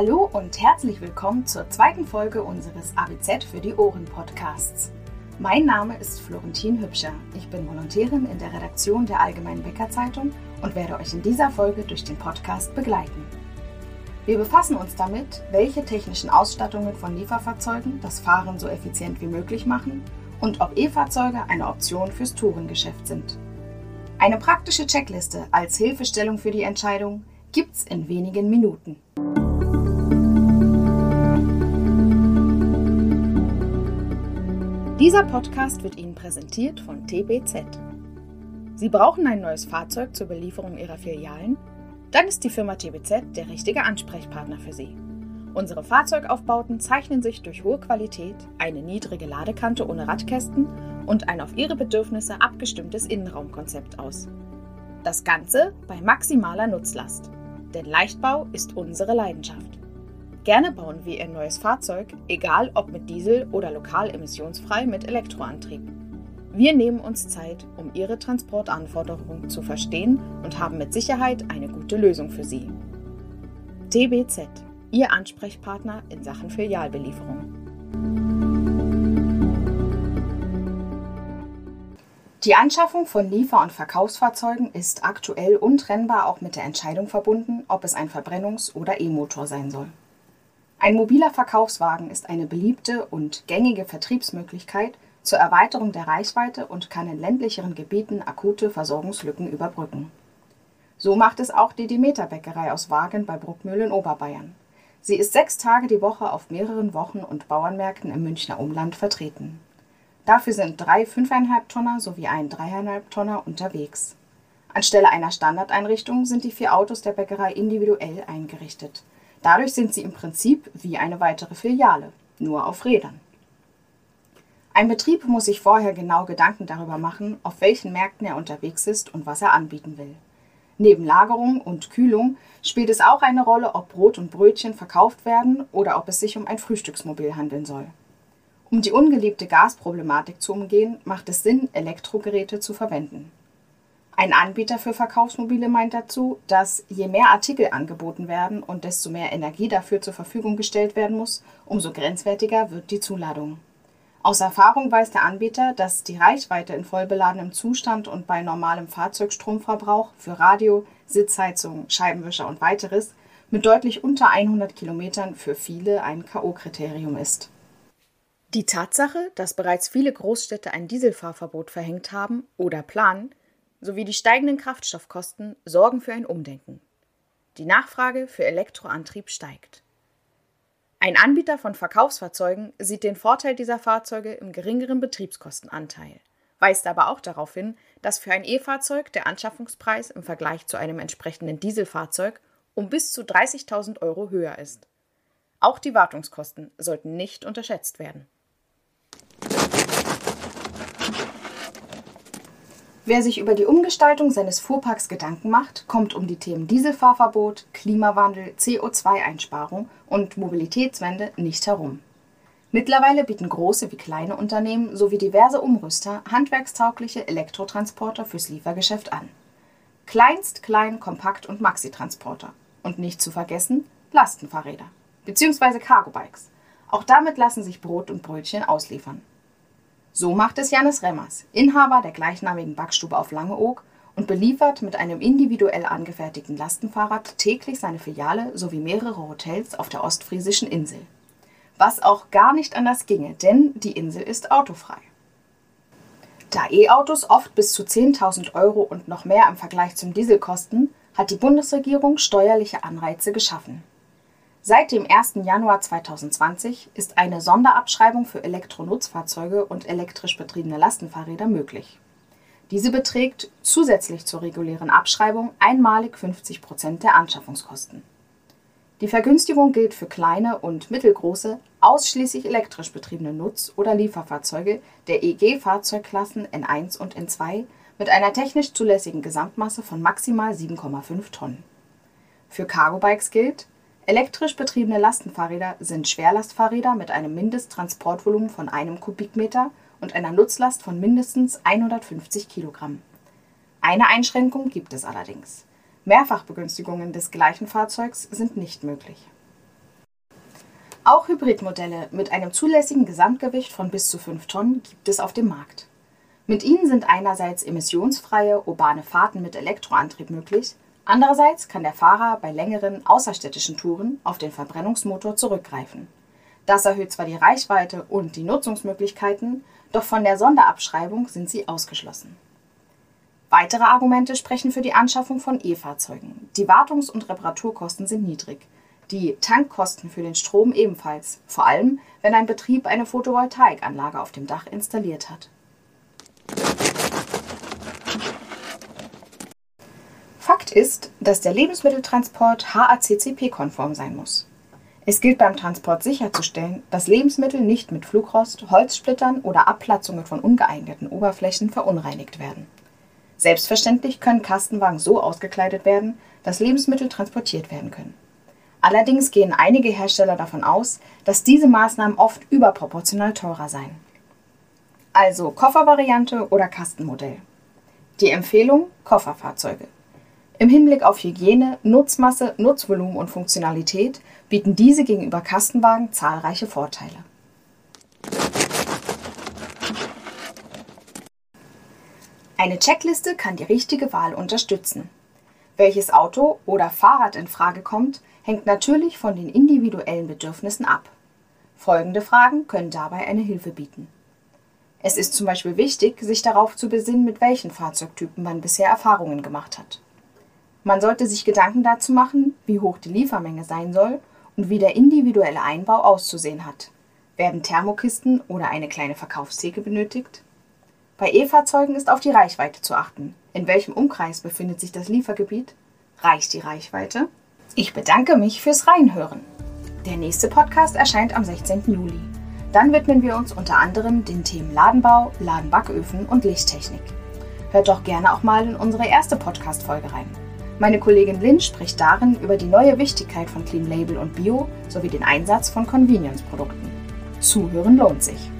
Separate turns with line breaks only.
Hallo und herzlich willkommen zur zweiten Folge unseres ABZ für die Ohren Podcasts. Mein Name ist Florentin Hübscher. Ich bin Volontärin in der Redaktion der Allgemeinen Bäckerzeitung und werde euch in dieser Folge durch den Podcast begleiten. Wir befassen uns damit, welche technischen Ausstattungen von Lieferfahrzeugen das Fahren so effizient wie möglich machen und ob E-Fahrzeuge eine Option fürs Tourengeschäft sind. Eine praktische Checkliste als Hilfestellung für die Entscheidung gibt's in wenigen Minuten. Dieser Podcast wird Ihnen präsentiert von TBZ. Sie brauchen ein neues Fahrzeug zur Belieferung Ihrer Filialen? Dann ist die Firma TBZ der richtige Ansprechpartner für Sie. Unsere Fahrzeugaufbauten zeichnen sich durch hohe Qualität, eine niedrige Ladekante ohne Radkästen und ein auf Ihre Bedürfnisse abgestimmtes Innenraumkonzept aus. Das Ganze bei maximaler Nutzlast. Denn Leichtbau ist unsere Leidenschaft. Gerne bauen wir Ihr neues Fahrzeug, egal ob mit Diesel oder lokal emissionsfrei mit Elektroantrieb. Wir nehmen uns Zeit, um Ihre Transportanforderungen zu verstehen und haben mit Sicherheit eine gute Lösung für Sie. TBZ, Ihr Ansprechpartner in Sachen Filialbelieferung. Die Anschaffung von Liefer- und Verkaufsfahrzeugen ist aktuell untrennbar auch mit der Entscheidung verbunden, ob es ein Verbrennungs- oder E-Motor sein soll. Ein mobiler Verkaufswagen ist eine beliebte und gängige Vertriebsmöglichkeit zur Erweiterung der Reichweite und kann in ländlicheren Gebieten akute Versorgungslücken überbrücken. So macht es auch die Demeter Bäckerei aus Wagen bei Bruckmühl in Oberbayern. Sie ist sechs Tage die Woche auf mehreren Wochen- und Bauernmärkten im Münchner Umland vertreten. Dafür sind drei 5,5 Tonner sowie ein 3,5 Tonner unterwegs. Anstelle einer Standardeinrichtung sind die vier Autos der Bäckerei individuell eingerichtet. Dadurch sind sie im Prinzip wie eine weitere Filiale, nur auf Rädern. Ein Betrieb muss sich vorher genau Gedanken darüber machen, auf welchen Märkten er unterwegs ist und was er anbieten will. Neben Lagerung und Kühlung spielt es auch eine Rolle, ob Brot und Brötchen verkauft werden oder ob es sich um ein Frühstücksmobil handeln soll. Um die ungeliebte Gasproblematik zu umgehen, macht es Sinn, Elektrogeräte zu verwenden. Ein Anbieter für Verkaufsmobile meint dazu, dass je mehr Artikel angeboten werden und desto mehr Energie dafür zur Verfügung gestellt werden muss, umso grenzwertiger wird die Zuladung. Aus Erfahrung weiß der Anbieter, dass die Reichweite in vollbeladenem Zustand und bei normalem Fahrzeugstromverbrauch für Radio, Sitzheizung, Scheibenwischer und weiteres mit deutlich unter 100 Kilometern für viele ein K.O.-Kriterium ist. Die Tatsache, dass bereits viele Großstädte ein Dieselfahrverbot verhängt haben oder planen, sowie die steigenden Kraftstoffkosten sorgen für ein Umdenken. Die Nachfrage für Elektroantrieb steigt. Ein Anbieter von Verkaufsfahrzeugen sieht den Vorteil dieser Fahrzeuge im geringeren Betriebskostenanteil, weist aber auch darauf hin, dass für ein E-Fahrzeug der Anschaffungspreis im Vergleich zu einem entsprechenden Dieselfahrzeug um bis zu 30.000 Euro höher ist. Auch die Wartungskosten sollten nicht unterschätzt werden. Wer sich über die Umgestaltung seines Fuhrparks Gedanken macht, kommt um die Themen Dieselfahrverbot, Klimawandel, CO2-Einsparung und Mobilitätswende nicht herum. Mittlerweile bieten große wie kleine Unternehmen sowie diverse Umrüster handwerkstaugliche Elektrotransporter fürs Liefergeschäft an. Kleinst, Klein, Kompakt und Maxi-Transporter. Und nicht zu vergessen Lastenfahrräder bzw. Cargo-Bikes. Auch damit lassen sich Brot und Brötchen ausliefern. So macht es Janis Remmers, Inhaber der gleichnamigen Backstube auf Langeoog und beliefert mit einem individuell angefertigten Lastenfahrrad täglich seine Filiale sowie mehrere Hotels auf der ostfriesischen Insel. Was auch gar nicht anders ginge, denn die Insel ist autofrei. Da E-Autos oft bis zu 10.000 Euro und noch mehr im Vergleich zum Diesel kosten, hat die Bundesregierung steuerliche Anreize geschaffen. Seit dem 1. Januar 2020 ist eine Sonderabschreibung für Elektronutzfahrzeuge und elektrisch betriebene Lastenfahrräder möglich. Diese beträgt zusätzlich zur regulären Abschreibung einmalig 50 Prozent der Anschaffungskosten. Die Vergünstigung gilt für kleine und mittelgroße, ausschließlich elektrisch betriebene Nutz- oder Lieferfahrzeuge der EG-Fahrzeugklassen N1 und N2 mit einer technisch zulässigen Gesamtmasse von maximal 7,5 Tonnen. Für Cargo-Bikes gilt, Elektrisch betriebene Lastenfahrräder sind Schwerlastfahrräder mit einem Mindesttransportvolumen von einem Kubikmeter und einer Nutzlast von mindestens 150 Kilogramm. Eine Einschränkung gibt es allerdings. Mehrfachbegünstigungen des gleichen Fahrzeugs sind nicht möglich. Auch Hybridmodelle mit einem zulässigen Gesamtgewicht von bis zu 5 Tonnen gibt es auf dem Markt. Mit ihnen sind einerseits emissionsfreie urbane Fahrten mit Elektroantrieb möglich, andererseits kann der Fahrer bei längeren außerstädtischen Touren auf den Verbrennungsmotor zurückgreifen. Das erhöht zwar die Reichweite und die Nutzungsmöglichkeiten, doch von der Sonderabschreibung sind sie ausgeschlossen. Weitere Argumente sprechen für die Anschaffung von E-Fahrzeugen. Die Wartungs- und Reparaturkosten sind niedrig, die Tankkosten für den Strom ebenfalls, vor allem wenn ein Betrieb eine Photovoltaikanlage auf dem Dach installiert hat. Fakt ist, dass der Lebensmitteltransport HACCP-konform sein muss. Es gilt beim Transport sicherzustellen, dass Lebensmittel nicht mit Flugrost, Holzsplittern oder Abplatzungen von ungeeigneten Oberflächen verunreinigt werden. Selbstverständlich können Kastenwagen so ausgekleidet werden, dass Lebensmittel transportiert werden können. Allerdings gehen einige Hersteller davon aus, dass diese Maßnahmen oft überproportional teurer seien. Also Koffervariante oder Kastenmodell. Die Empfehlung Kofferfahrzeuge. Im Hinblick auf Hygiene, Nutzmasse, Nutzvolumen und Funktionalität bieten diese gegenüber Kastenwagen zahlreiche Vorteile. Eine Checkliste kann die richtige Wahl unterstützen. Welches Auto oder Fahrrad in Frage kommt, hängt natürlich von den individuellen Bedürfnissen ab. Folgende Fragen können dabei eine Hilfe bieten. Es ist zum Beispiel wichtig, sich darauf zu besinnen, mit welchen Fahrzeugtypen man bisher Erfahrungen gemacht hat. Man sollte sich Gedanken dazu machen, wie hoch die Liefermenge sein soll und wie der individuelle Einbau auszusehen hat. Werden Thermokisten oder eine kleine Verkaufstheke benötigt? Bei E-Fahrzeugen ist auf die Reichweite zu achten. In welchem Umkreis befindet sich das Liefergebiet? Reicht die Reichweite? Ich bedanke mich fürs Reinhören. Der nächste Podcast erscheint am 16. Juli. Dann widmen wir uns unter anderem den Themen Ladenbau, Ladenbacköfen und Lichttechnik. Hört doch gerne auch mal in unsere erste Podcast-Folge rein. Meine Kollegin Lynn spricht darin über die neue Wichtigkeit von Clean Label und Bio sowie den Einsatz von Convenience-Produkten. Zuhören lohnt sich.